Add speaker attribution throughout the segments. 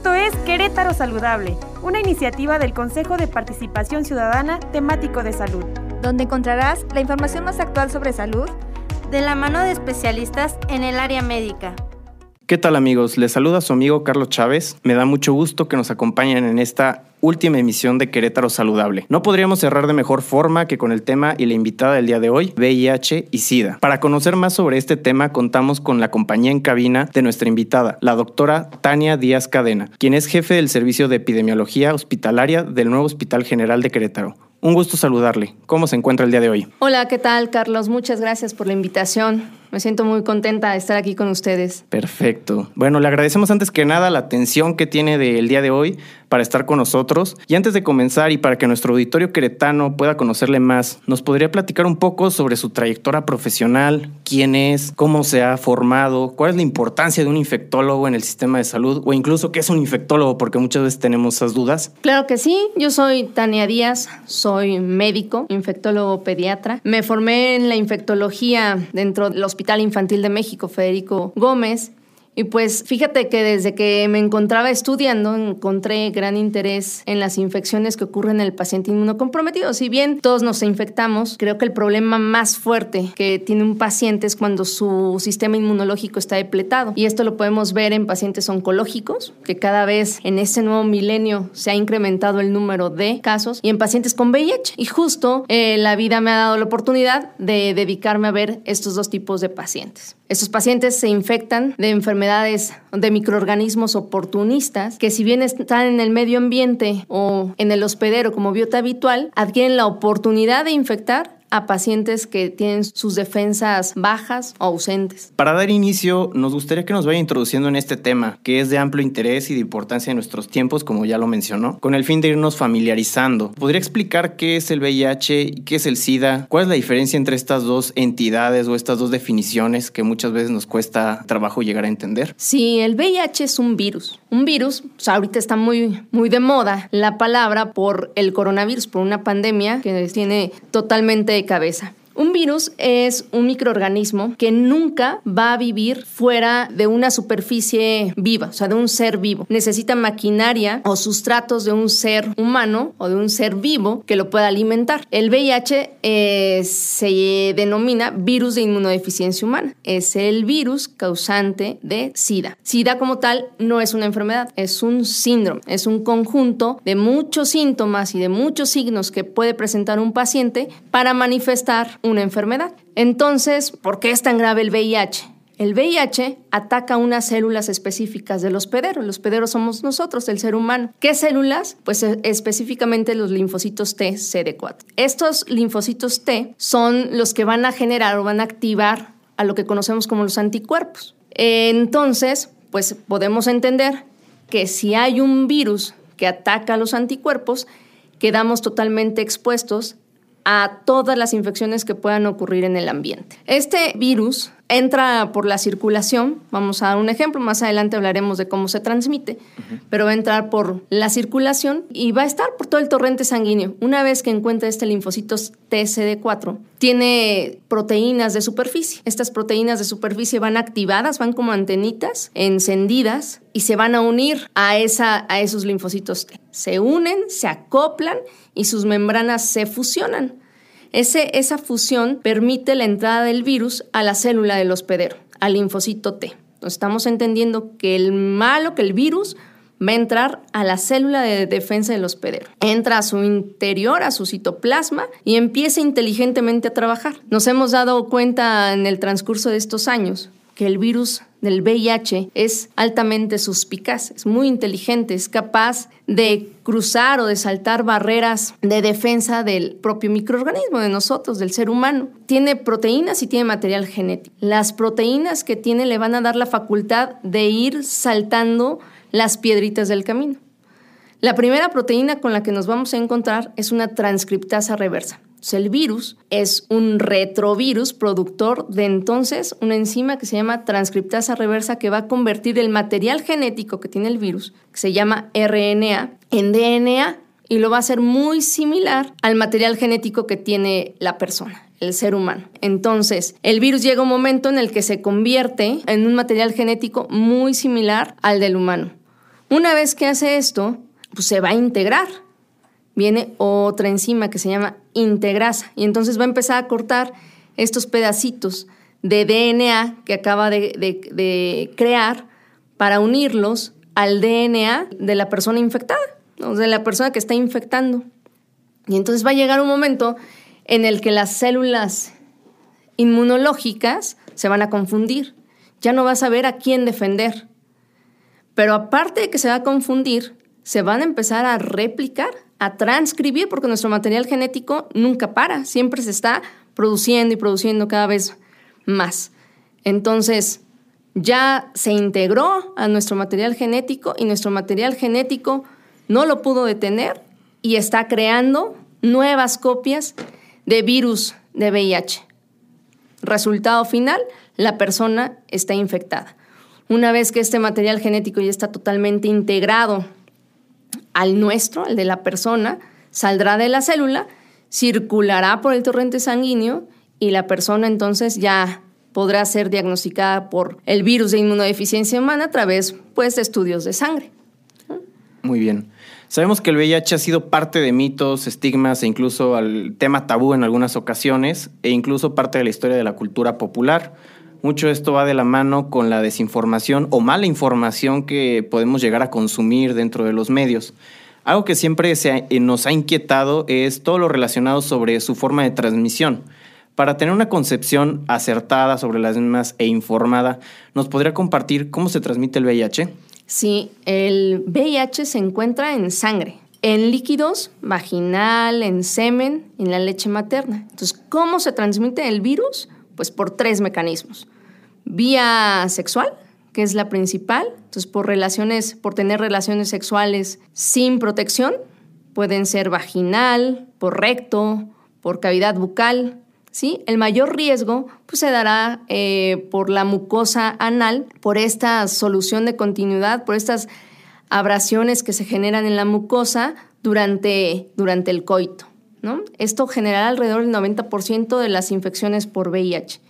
Speaker 1: Esto es Querétaro Saludable, una iniciativa del Consejo de Participación Ciudadana temático de salud,
Speaker 2: donde encontrarás la información más actual sobre salud
Speaker 3: de la mano de especialistas en el área médica.
Speaker 4: ¿Qué tal amigos? Les saluda su amigo Carlos Chávez. Me da mucho gusto que nos acompañen en esta última emisión de Querétaro Saludable. No podríamos cerrar de mejor forma que con el tema y la invitada del día de hoy, VIH y SIDA. Para conocer más sobre este tema, contamos con la compañía en cabina de nuestra invitada, la doctora Tania Díaz Cadena, quien es jefe del Servicio de Epidemiología Hospitalaria del nuevo Hospital General de Querétaro. Un gusto saludarle. ¿Cómo se encuentra el día de hoy?
Speaker 5: Hola, ¿qué tal, Carlos? Muchas gracias por la invitación. Me siento muy contenta de estar aquí con ustedes.
Speaker 4: Perfecto. Bueno, le agradecemos antes que nada la atención que tiene del día de hoy para estar con nosotros. Y antes de comenzar y para que nuestro auditorio queretano pueda conocerle más, ¿nos podría platicar un poco sobre su trayectoria profesional? ¿Quién es? ¿Cómo se ha formado? ¿Cuál es la importancia de un infectólogo en el sistema de salud? O incluso, ¿qué es un infectólogo? Porque muchas veces tenemos esas dudas.
Speaker 5: Claro que sí. Yo soy Tania Díaz, soy médico, infectólogo pediatra. Me formé en la infectología dentro de los Hospital Infantil de México, Federico Gómez. Y pues fíjate que desde que me encontraba estudiando encontré gran interés en las infecciones que ocurren en el paciente inmunocomprometido. Si bien todos nos infectamos, creo que el problema más fuerte que tiene un paciente es cuando su sistema inmunológico está depletado. Y esto lo podemos ver en pacientes oncológicos, que cada vez en este nuevo milenio se ha incrementado el número de casos, y en pacientes con VIH. Y justo eh, la vida me ha dado la oportunidad de dedicarme a ver estos dos tipos de pacientes. Estos pacientes se infectan de enfermedades de microorganismos oportunistas que si bien están en el medio ambiente o en el hospedero como biota habitual, adquieren la oportunidad de infectar a pacientes que tienen sus defensas bajas o ausentes.
Speaker 4: Para dar inicio, nos gustaría que nos vaya introduciendo en este tema, que es de amplio interés y de importancia en nuestros tiempos, como ya lo mencionó, con el fin de irnos familiarizando. ¿Podría explicar qué es el VIH y qué es el SIDA? ¿Cuál es la diferencia entre estas dos entidades o estas dos definiciones que muchas veces nos cuesta trabajo llegar a entender?
Speaker 5: Sí, el VIH es un virus. Un virus, pues, ahorita está muy, muy de moda la palabra por el coronavirus, por una pandemia que tiene totalmente cabeza. Un virus es un microorganismo que nunca va a vivir fuera de una superficie viva, o sea, de un ser vivo. Necesita maquinaria o sustratos de un ser humano o de un ser vivo que lo pueda alimentar. El VIH eh, se denomina virus de inmunodeficiencia humana. Es el virus causante de SIDA. SIDA como tal no es una enfermedad, es un síndrome, es un conjunto de muchos síntomas y de muchos signos que puede presentar un paciente para manifestar una enfermedad. Entonces, ¿por qué es tan grave el VIH? El VIH ataca unas células específicas del hospedero. El hospedero somos nosotros, el ser humano. ¿Qué células? Pues eh, específicamente los linfocitos T CD4. Estos linfocitos T son los que van a generar o van a activar a lo que conocemos como los anticuerpos. Entonces, pues podemos entender que si hay un virus que ataca a los anticuerpos, quedamos totalmente expuestos a todas las infecciones que puedan ocurrir en el ambiente. Este virus entra por la circulación, vamos a dar un ejemplo, más adelante hablaremos de cómo se transmite, pero va a entrar por la circulación y va a estar por todo el torrente sanguíneo. Una vez que encuentra este linfocito TCD4, tiene proteínas de superficie. Estas proteínas de superficie van activadas, van como antenitas encendidas y se van a unir a, esa, a esos linfocitos T. Se unen, se acoplan y sus membranas se fusionan esa fusión permite la entrada del virus a la célula del hospedero, al linfocito T. Entonces, estamos entendiendo que el malo, que el virus va a entrar a la célula de defensa del hospedero. Entra a su interior, a su citoplasma y empieza inteligentemente a trabajar. Nos hemos dado cuenta en el transcurso de estos años que el virus del VIH es altamente suspicaz, es muy inteligente, es capaz de cruzar o de saltar barreras de defensa del propio microorganismo, de nosotros, del ser humano. Tiene proteínas y tiene material genético. Las proteínas que tiene le van a dar la facultad de ir saltando las piedritas del camino. La primera proteína con la que nos vamos a encontrar es una transcriptasa reversa el virus es un retrovirus productor de entonces una enzima que se llama transcriptasa reversa que va a convertir el material genético que tiene el virus, que se llama RNA, en DNA y lo va a hacer muy similar al material genético que tiene la persona el ser humano. Entonces, el virus llega un momento en el que se convierte en un material genético muy similar al del humano. Una vez que hace esto, pues se va a integrar. Viene otra enzima que se llama integrasa y entonces va a empezar a cortar estos pedacitos de DNA que acaba de, crear para unirlos al DNA de la persona infectada, o de la persona que está infectando. Y entonces va a llegar un momento en el que las células inmunológicas se van a confundir. Ya no va a saber a quién defender. Pero aparte de que se va a confundir, se van a empezar a replicar, a transcribir, porque nuestro material genético nunca para, siempre se está produciendo y produciendo cada vez más. Entonces, ya se integró a nuestro material genético y nuestro material genético no lo pudo detener y está creando nuevas copias de virus de VIH. Resultado final, la persona está infectada. Una vez que este material genético ya está totalmente integrado al nuestro, al de la persona, saldrá de la célula, circulará por el torrente sanguíneo y la persona entonces ya podrá ser diagnosticada por el virus de inmunodeficiencia humana a través pues, de estudios de sangre.
Speaker 4: Muy bien. Sabemos que el VIH ha sido parte de mitos, estigmas e incluso al tema tabú en algunas ocasiones e incluso parte de la historia de la cultura popular. Mucho esto va de la mano con la desinformación o mala información que podemos llegar a consumir dentro de los medios. Algo que siempre eh, nos ha inquietado es todo lo relacionado sobre su forma de transmisión. Para tener una concepción acertada sobre las mismas e informada, ¿nos podría compartir cómo se transmite el VIH?
Speaker 5: Sí, el VIH se encuentra en sangre, en líquidos, vaginal, en semen, en la leche materna. Entonces, ¿cómo se transmite el virus? Pues por tres mecanismos. Vía sexual, que es la principal. Entonces, por relaciones, por tener relaciones sexuales sin protección, pueden ser vaginal, por recto, por cavidad bucal, ¿sí? El mayor riesgo pues, se dará eh, por la mucosa anal, por esta solución de continuidad, por estas abrasiones que se generan en la mucosa durante, durante el coito. Esto generará alrededor del 90% de las infecciones por VIH.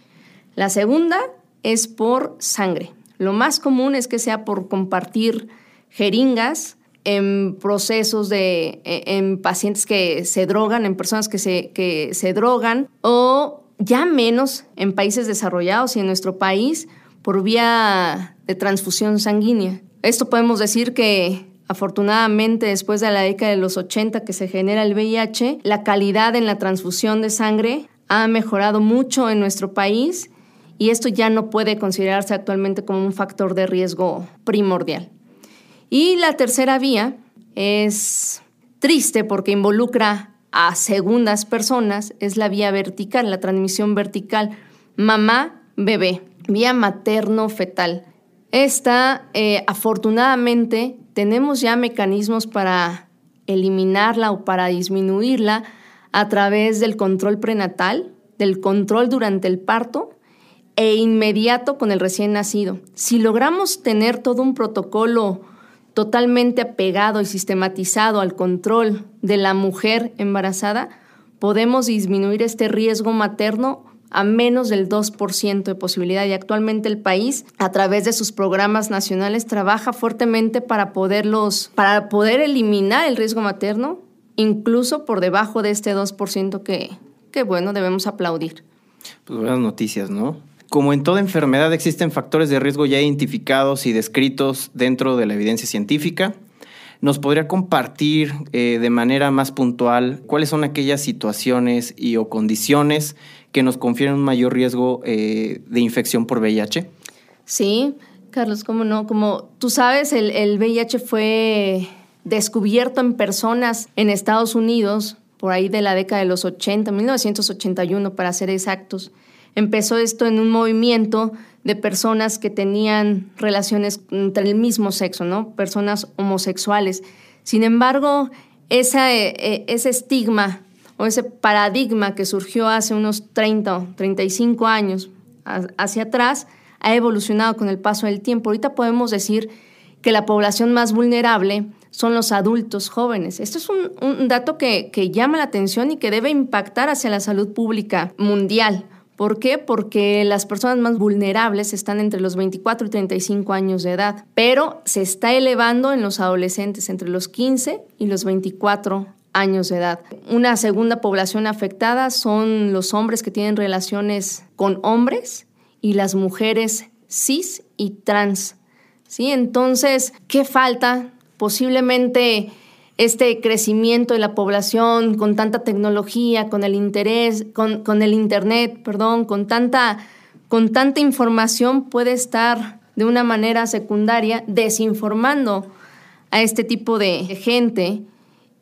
Speaker 5: La segunda es por sangre. Lo más común es que sea por compartir jeringas en procesos de, e, en pacientes que se drogan, en personas que se, que se drogan, o ya menos en países desarrollados y en nuestro país por vía de transfusión sanguínea. Esto podemos decir que afortunadamente después de la década de los 80 que se genera el VIH, la calidad en la transfusión de sangre ha mejorado mucho en nuestro país y esto ya no puede considerarse actualmente como un factor de riesgo primordial. Y la tercera vía es triste porque involucra a segundas personas, es la vía vertical, la transmisión vertical, mamá-bebé, vía materno-fetal. Esta, eh, afortunadamente, tenemos ya mecanismos para eliminarla o para disminuirla a través del control prenatal, del control durante el parto e inmediato con el recién nacido. Si logramos tener todo un protocolo totalmente apegado y sistematizado al control de la mujer embarazada, podemos disminuir este riesgo materno a menos del 2% de posibilidad. Y actualmente el país, a través de sus programas nacionales, trabaja fuertemente para poderlos, para poder eliminar el riesgo materno, incluso por debajo de este 2% que, que bueno, debemos aplaudir.
Speaker 4: Pues buenas noticias, ¿no? Como en toda enfermedad existen factores de riesgo ya identificados y descritos dentro de la evidencia científica. ¿Nos podría compartir eh, de manera más puntual cuáles son aquellas situaciones y o condiciones que nos confieren un mayor riesgo eh, de infección por VIH?
Speaker 5: Sí, Carlos, cómo no. Como tú sabes, el, el VIH fue descubierto en personas en Estados Unidos por ahí de la década de los 80, 1981 para ser exactos. Empezó esto en un movimiento de personas que tenían relaciones entre el mismo sexo, ¿no? Personas homosexuales. Sin embargo, eh, eh, ese estigma o ese paradigma que surgió hace unos 30 o 35 años hacia atrás ha evolucionado con el paso del tiempo. Ahorita podemos decir que la población más vulnerable son los adultos jóvenes. Esto es un, dato que llama la atención y que debe impactar hacia la salud pública mundial ¿Por qué? Porque las personas más vulnerables están entre los 24 y 35 años de edad, pero se está elevando en los adolescentes entre los 15 y los 24 años de edad. Una segunda población afectada son los hombres que tienen relaciones con hombres y las mujeres cis y trans. ¿Sí? Entonces, ¿qué falta? Posiblemente este crecimiento de la población con tanta tecnología, con el interés, con, el internet, perdón, con tanta, con tanta información puede estar de una manera secundaria desinformando a este tipo de gente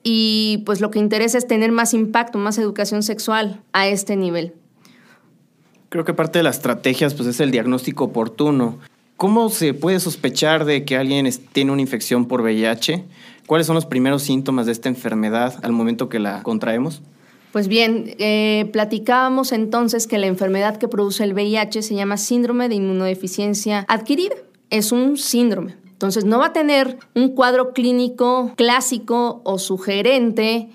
Speaker 5: y pues lo que interesa es tener más impacto, más educación sexual a este nivel.
Speaker 4: Creo que parte de las estrategias pues es el diagnóstico oportuno. ¿Cómo se puede sospechar de que alguien tiene una infección por VIH? ¿Cuáles son los primeros síntomas de esta enfermedad al momento que la contraemos?
Speaker 5: Pues bien, eh, platicábamos entonces que la enfermedad que produce el VIH se llama síndrome de inmunodeficiencia adquirida. Es un síndrome. Entonces no va a tener un cuadro clínico clásico o sugerente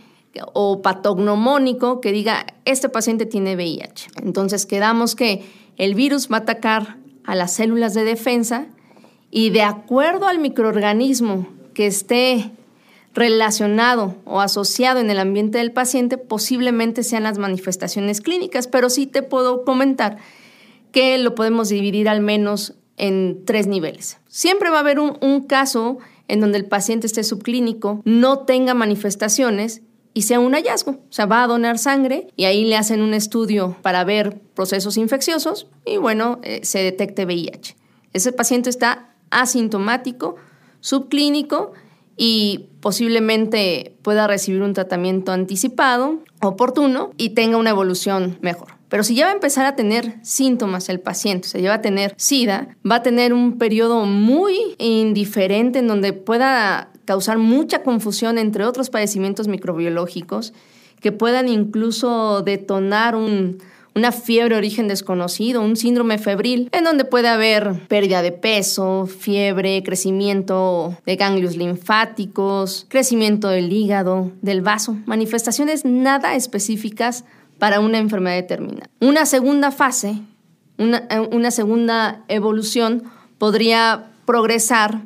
Speaker 5: o patognomónico que diga, este paciente tiene VIH. Entonces quedamos que el virus va a atacar a las células de defensa y de acuerdo al microorganismo que esté relacionado o asociado en el ambiente del paciente posiblemente sean las manifestaciones clínicas, pero sí te puedo comentar que lo podemos dividir al menos en tres niveles. Siempre va a haber un, caso en donde el paciente esté subclínico, no tenga manifestaciones y sea un hallazgo. O sea, va a donar sangre y ahí le hacen un estudio para ver procesos infecciosos y bueno, eh, se detecte VIH. Ese paciente está asintomático, subclínico y posiblemente pueda recibir un tratamiento anticipado, oportuno y tenga una evolución mejor. Pero si ya va a empezar a tener síntomas el paciente, se lleva a tener SIDA, va a tener un periodo muy indiferente en donde pueda causar mucha confusión entre otros padecimientos microbiológicos que puedan incluso detonar un, una fiebre origen desconocido, un síndrome febril, en donde puede haber pérdida de peso, fiebre, crecimiento de ganglios linfáticos, crecimiento del hígado, del vaso, manifestaciones nada específicas para una enfermedad determinada. Una segunda fase, una, una segunda evolución podría progresar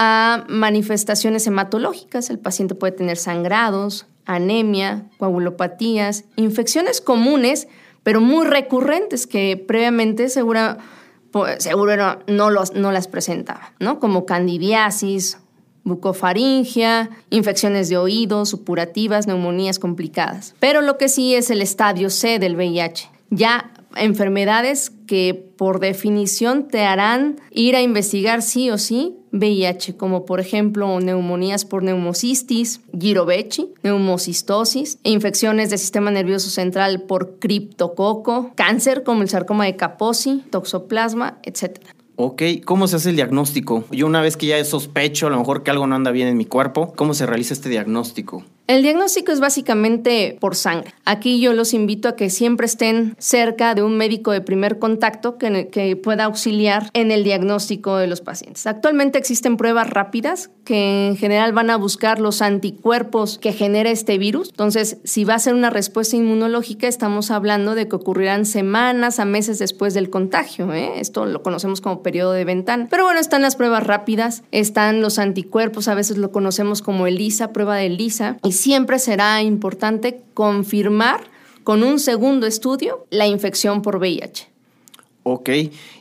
Speaker 5: a manifestaciones hematológicas. El paciente puede tener sangrados, anemia, coagulopatías, infecciones comunes, pero muy recurrentes que previamente segura, seguro no, los, no las presentaba, ¿no? Como candidiasis, bucofaringia, infecciones de oídos, supurativas, neumonías complicadas. Pero lo que sí es el estadio C del VIH. Ya enfermedades que por definición te harán ir a investigar sí o sí VIH, como por ejemplo neumonías por neumocistis, girovechi, neumocistosis, e infecciones del sistema nervioso central por criptococo, cáncer como el sarcoma de Kaposi, toxoplasma, etc.
Speaker 4: Ok, ¿cómo se hace el diagnóstico? Yo una vez que ya sospecho a lo mejor que algo no anda bien en mi cuerpo, ¿cómo se realiza este diagnóstico?
Speaker 5: El diagnóstico es básicamente por sangre. Aquí yo los invito a que siempre estén cerca de un médico de primer contacto que, pueda auxiliar en el diagnóstico de los pacientes. Actualmente existen pruebas rápidas que en general van a buscar los anticuerpos que genera este virus. Entonces, si va a ser una respuesta inmunológica, estamos hablando de que ocurrirán semanas a meses después del contagio. ¿eh? Esto lo conocemos como periodo de ventana. Pero bueno, están las pruebas rápidas, están los anticuerpos, a veces lo conocemos como ELISA, prueba de ELISA, siempre será importante confirmar con un segundo estudio la infección por VIH.
Speaker 4: Ok,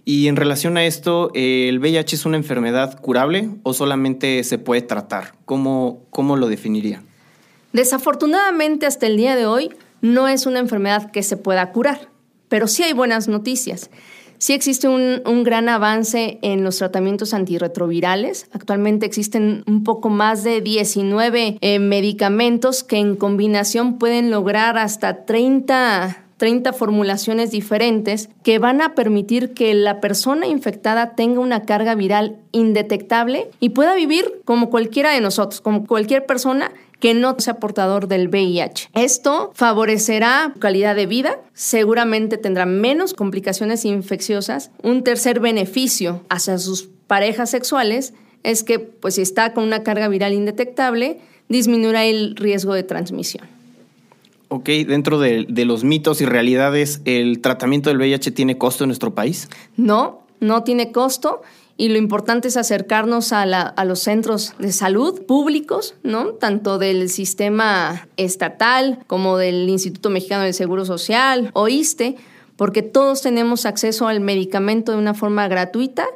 Speaker 4: y en relación a esto, ¿el VIH es una enfermedad curable o solamente se puede tratar? ¿Cómo, cómo lo definiría?
Speaker 5: Desafortunadamente hasta el día de hoy no es una enfermedad que se pueda curar, pero sí hay buenas noticias. Sí existe un, gran avance en los tratamientos antirretrovirales. Actualmente existen un poco más de 19 eh, medicamentos que en combinación pueden lograr hasta 30 30 formulaciones diferentes que van a permitir que la persona infectada tenga una carga viral indetectable y pueda vivir como cualquiera de nosotros, como cualquier persona que no sea portador del VIH. Esto favorecerá calidad de vida, seguramente tendrá menos complicaciones infecciosas. Un tercer beneficio hacia sus parejas sexuales es que, pues, si está con una carga viral indetectable, disminuirá el riesgo de transmisión.
Speaker 4: Ok, dentro de, de, los mitos y realidades, ¿el tratamiento del VIH tiene costo en nuestro país?
Speaker 5: No, no tiene costo y lo importante es acercarnos a, la, los centros de salud públicos, ¿no? Tanto del sistema estatal como del Instituto Mexicano del Seguro Social o ISTE, porque todos tenemos acceso al medicamento de una forma gratuita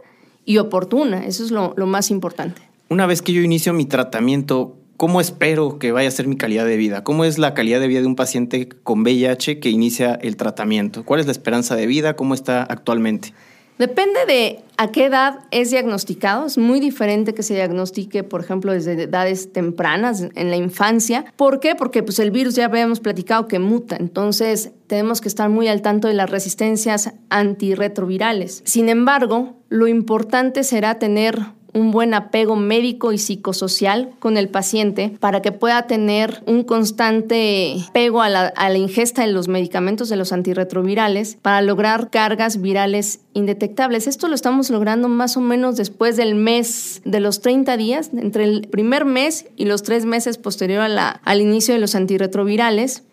Speaker 5: y oportuna. Eso es lo, lo más importante.
Speaker 4: Una vez que yo inicio mi tratamiento, ¿cómo espero que vaya a ser mi calidad de vida? ¿Cómo es la calidad de vida de un paciente con VIH que inicia el tratamiento? ¿Cuál es la esperanza de vida? ¿Cómo está actualmente?
Speaker 5: Depende de a qué edad es diagnosticado. Es muy diferente que se diagnostique, por ejemplo, desde edades tempranas, en la infancia. ¿Por qué? Porque pues, el virus ya habíamos platicado que muta. Entonces, tenemos que estar muy al tanto de las resistencias antirretrovirales. Sin embargo, lo importante será tener un buen apego médico y psicosocial con el paciente para que pueda tener un constante apego a la, ingesta de los medicamentos de los antirretrovirales para lograr cargas virales indetectables. Esto lo estamos logrando más o menos después del mes de los 30 días, entre el primer mes y los tres meses posterior al inicio de los antirretrovirales.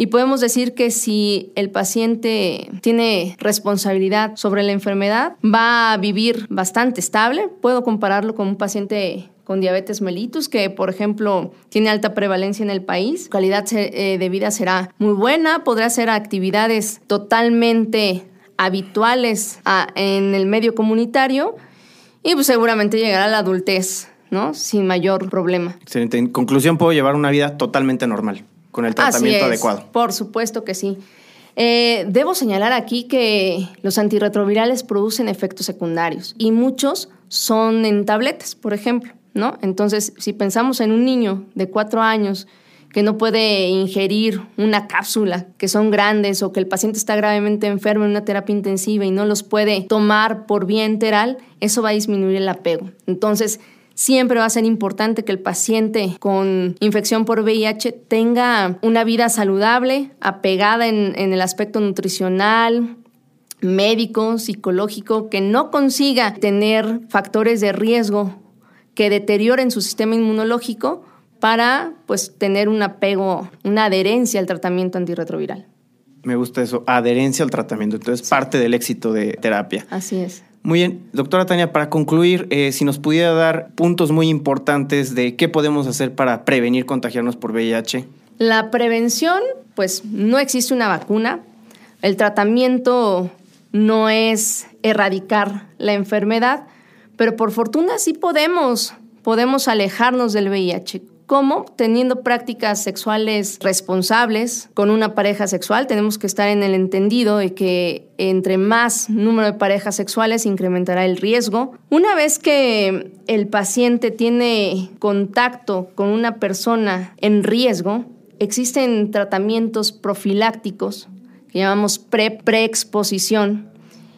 Speaker 5: Y podemos decir que si el paciente tiene responsabilidad sobre la enfermedad, va a vivir bastante estable. Puedo compararlo con un paciente con diabetes mellitus, que por ejemplo tiene alta prevalencia en el país. calidad eh, de vida será muy buena, podrá hacer actividades totalmente habituales en el medio comunitario y pues seguramente llegará a la adultez, ¿no? Sin mayor problema.
Speaker 4: Excelente. En conclusión, puedo llevar una vida totalmente normal con el tratamiento
Speaker 5: Así es,
Speaker 4: adecuado.
Speaker 5: Por supuesto que sí. Eh, debo señalar aquí que los antirretrovirales producen efectos secundarios y muchos son en tabletas, por ejemplo, ¿no? Entonces, si pensamos en un niño de cuatro años que no puede ingerir una cápsula, que son grandes o que el paciente está gravemente enfermo en una terapia intensiva y no los puede tomar por vía enteral, eso va a disminuir el apego. Entonces, siempre va a ser importante que el paciente con infección por VIH tenga una vida saludable, apegada en, en el aspecto nutricional, médico, psicológico, que no consiga tener factores de riesgo que deterioren su sistema inmunológico para pues tener un apego, una adherencia al tratamiento antirretroviral.
Speaker 4: Me gusta eso, adherencia al tratamiento. Entonces, sí. parte del éxito de terapia.
Speaker 5: Así es.
Speaker 4: Muy bien, doctora Tania, para concluir, eh, si nos pudiera dar puntos muy importantes de qué podemos hacer para prevenir contagiarnos por VIH.
Speaker 5: La prevención, pues no existe una vacuna. El tratamiento no es erradicar la enfermedad, pero por fortuna sí podemos, podemos alejarnos del VIH. ¿Cómo? Teniendo prácticas sexuales responsables con una pareja sexual. Tenemos que estar en el entendido de que entre más número de parejas sexuales incrementará el riesgo. Una vez que el paciente tiene contacto con una persona en riesgo, existen tratamientos profilácticos que llamamos pre preexposición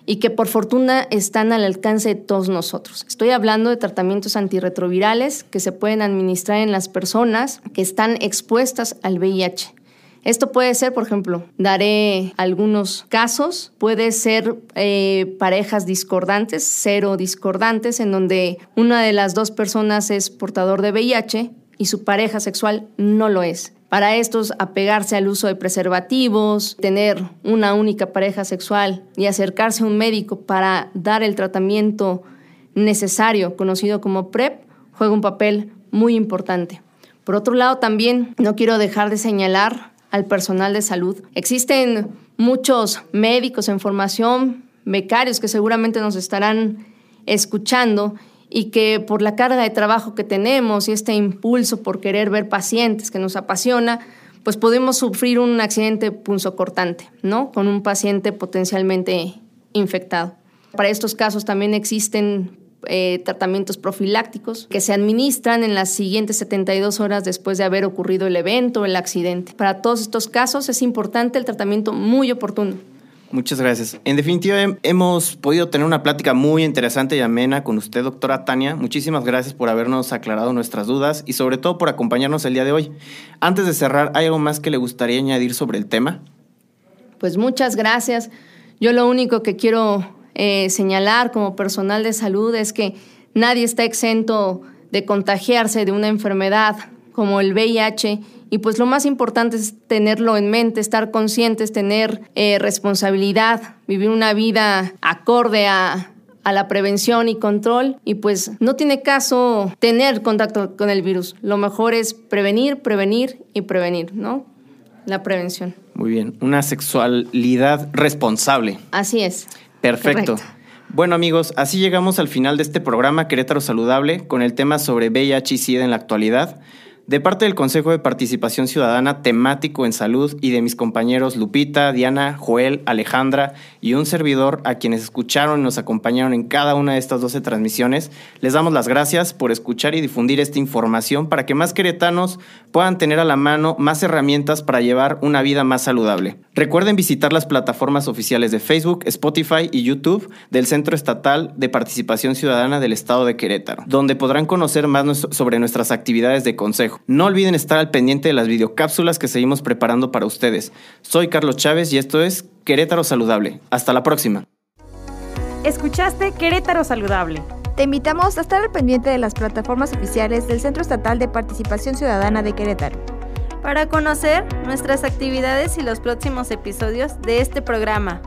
Speaker 5: y que por fortuna están al alcance de todos nosotros. Estoy hablando de tratamientos antirretrovirales que se pueden administrar en las personas que están expuestas al VIH. Esto puede ser, por ejemplo, daré algunos casos, puede ser eh, parejas discordantes, cero discordantes, en donde una de las dos personas es portador de VIH y su pareja sexual no lo es. Para estos, apegarse al uso de preservativos, tener una única pareja sexual y acercarse a un médico para dar el tratamiento necesario, conocido como PrEP, juega un papel muy importante. Por otro lado, también no quiero dejar de señalar al personal de salud. Existen muchos médicos en formación, becarios que seguramente nos estarán escuchando y que por la carga de trabajo que tenemos y este impulso por querer ver pacientes que nos apasiona, pues podemos sufrir un accidente punzocortante, ¿no? Con un paciente potencialmente infectado. Para estos casos también existen eh, tratamientos profilácticos que se administran en las siguientes 72 horas después de haber ocurrido el evento o el accidente. Para todos estos casos es importante el tratamiento muy oportuno.
Speaker 4: Muchas gracias. En definitiva, hemos podido tener una plática muy interesante y amena con usted, doctora Tania. Muchísimas gracias por habernos aclarado nuestras dudas y sobre todo por acompañarnos el día de hoy. Antes de cerrar, ¿hay algo más que le gustaría añadir sobre el tema?
Speaker 5: Pues muchas gracias. Yo lo único que quiero eh, señalar como personal de salud es que nadie está exento de contagiarse de una enfermedad como el VIH Y pues lo más importante es tenerlo en mente, estar conscientes, tener eh, responsabilidad, vivir una vida acorde a, a la prevención y control y pues no tiene caso tener contacto con el virus. Lo mejor es prevenir, prevenir y prevenir, ¿no? La prevención.
Speaker 4: Muy bien, una sexualidad responsable.
Speaker 5: Así es.
Speaker 4: Perfecto.
Speaker 5: Correcto.
Speaker 4: Bueno amigos, así llegamos al final de este programa Querétaro Saludable con el tema sobre VIH y SIDA en la actualidad. De parte del Consejo de Participación Ciudadana temático en salud y de mis compañeros Lupita, Diana, Joel, Alejandra y un servidor a quienes escucharon y nos acompañaron en cada una de estas 12 transmisiones, les damos las gracias por escuchar y difundir esta información para que más queretanos puedan tener a la mano más herramientas para llevar una vida más saludable. Recuerden visitar las plataformas oficiales de Facebook, Spotify y YouTube del Centro Estatal de Participación Ciudadana del Estado de Querétaro, donde podrán conocer más sobre nuestras actividades de consejo. No olviden estar al pendiente de las videocápsulas que seguimos preparando para ustedes. Soy Carlos Chávez y esto es Querétaro Saludable. Hasta la próxima.
Speaker 1: Escuchaste Querétaro Saludable.
Speaker 2: Te invitamos a estar al pendiente de las plataformas oficiales del Centro Estatal de Participación Ciudadana de Querétaro.
Speaker 3: Para conocer nuestras actividades y los próximos episodios de este programa.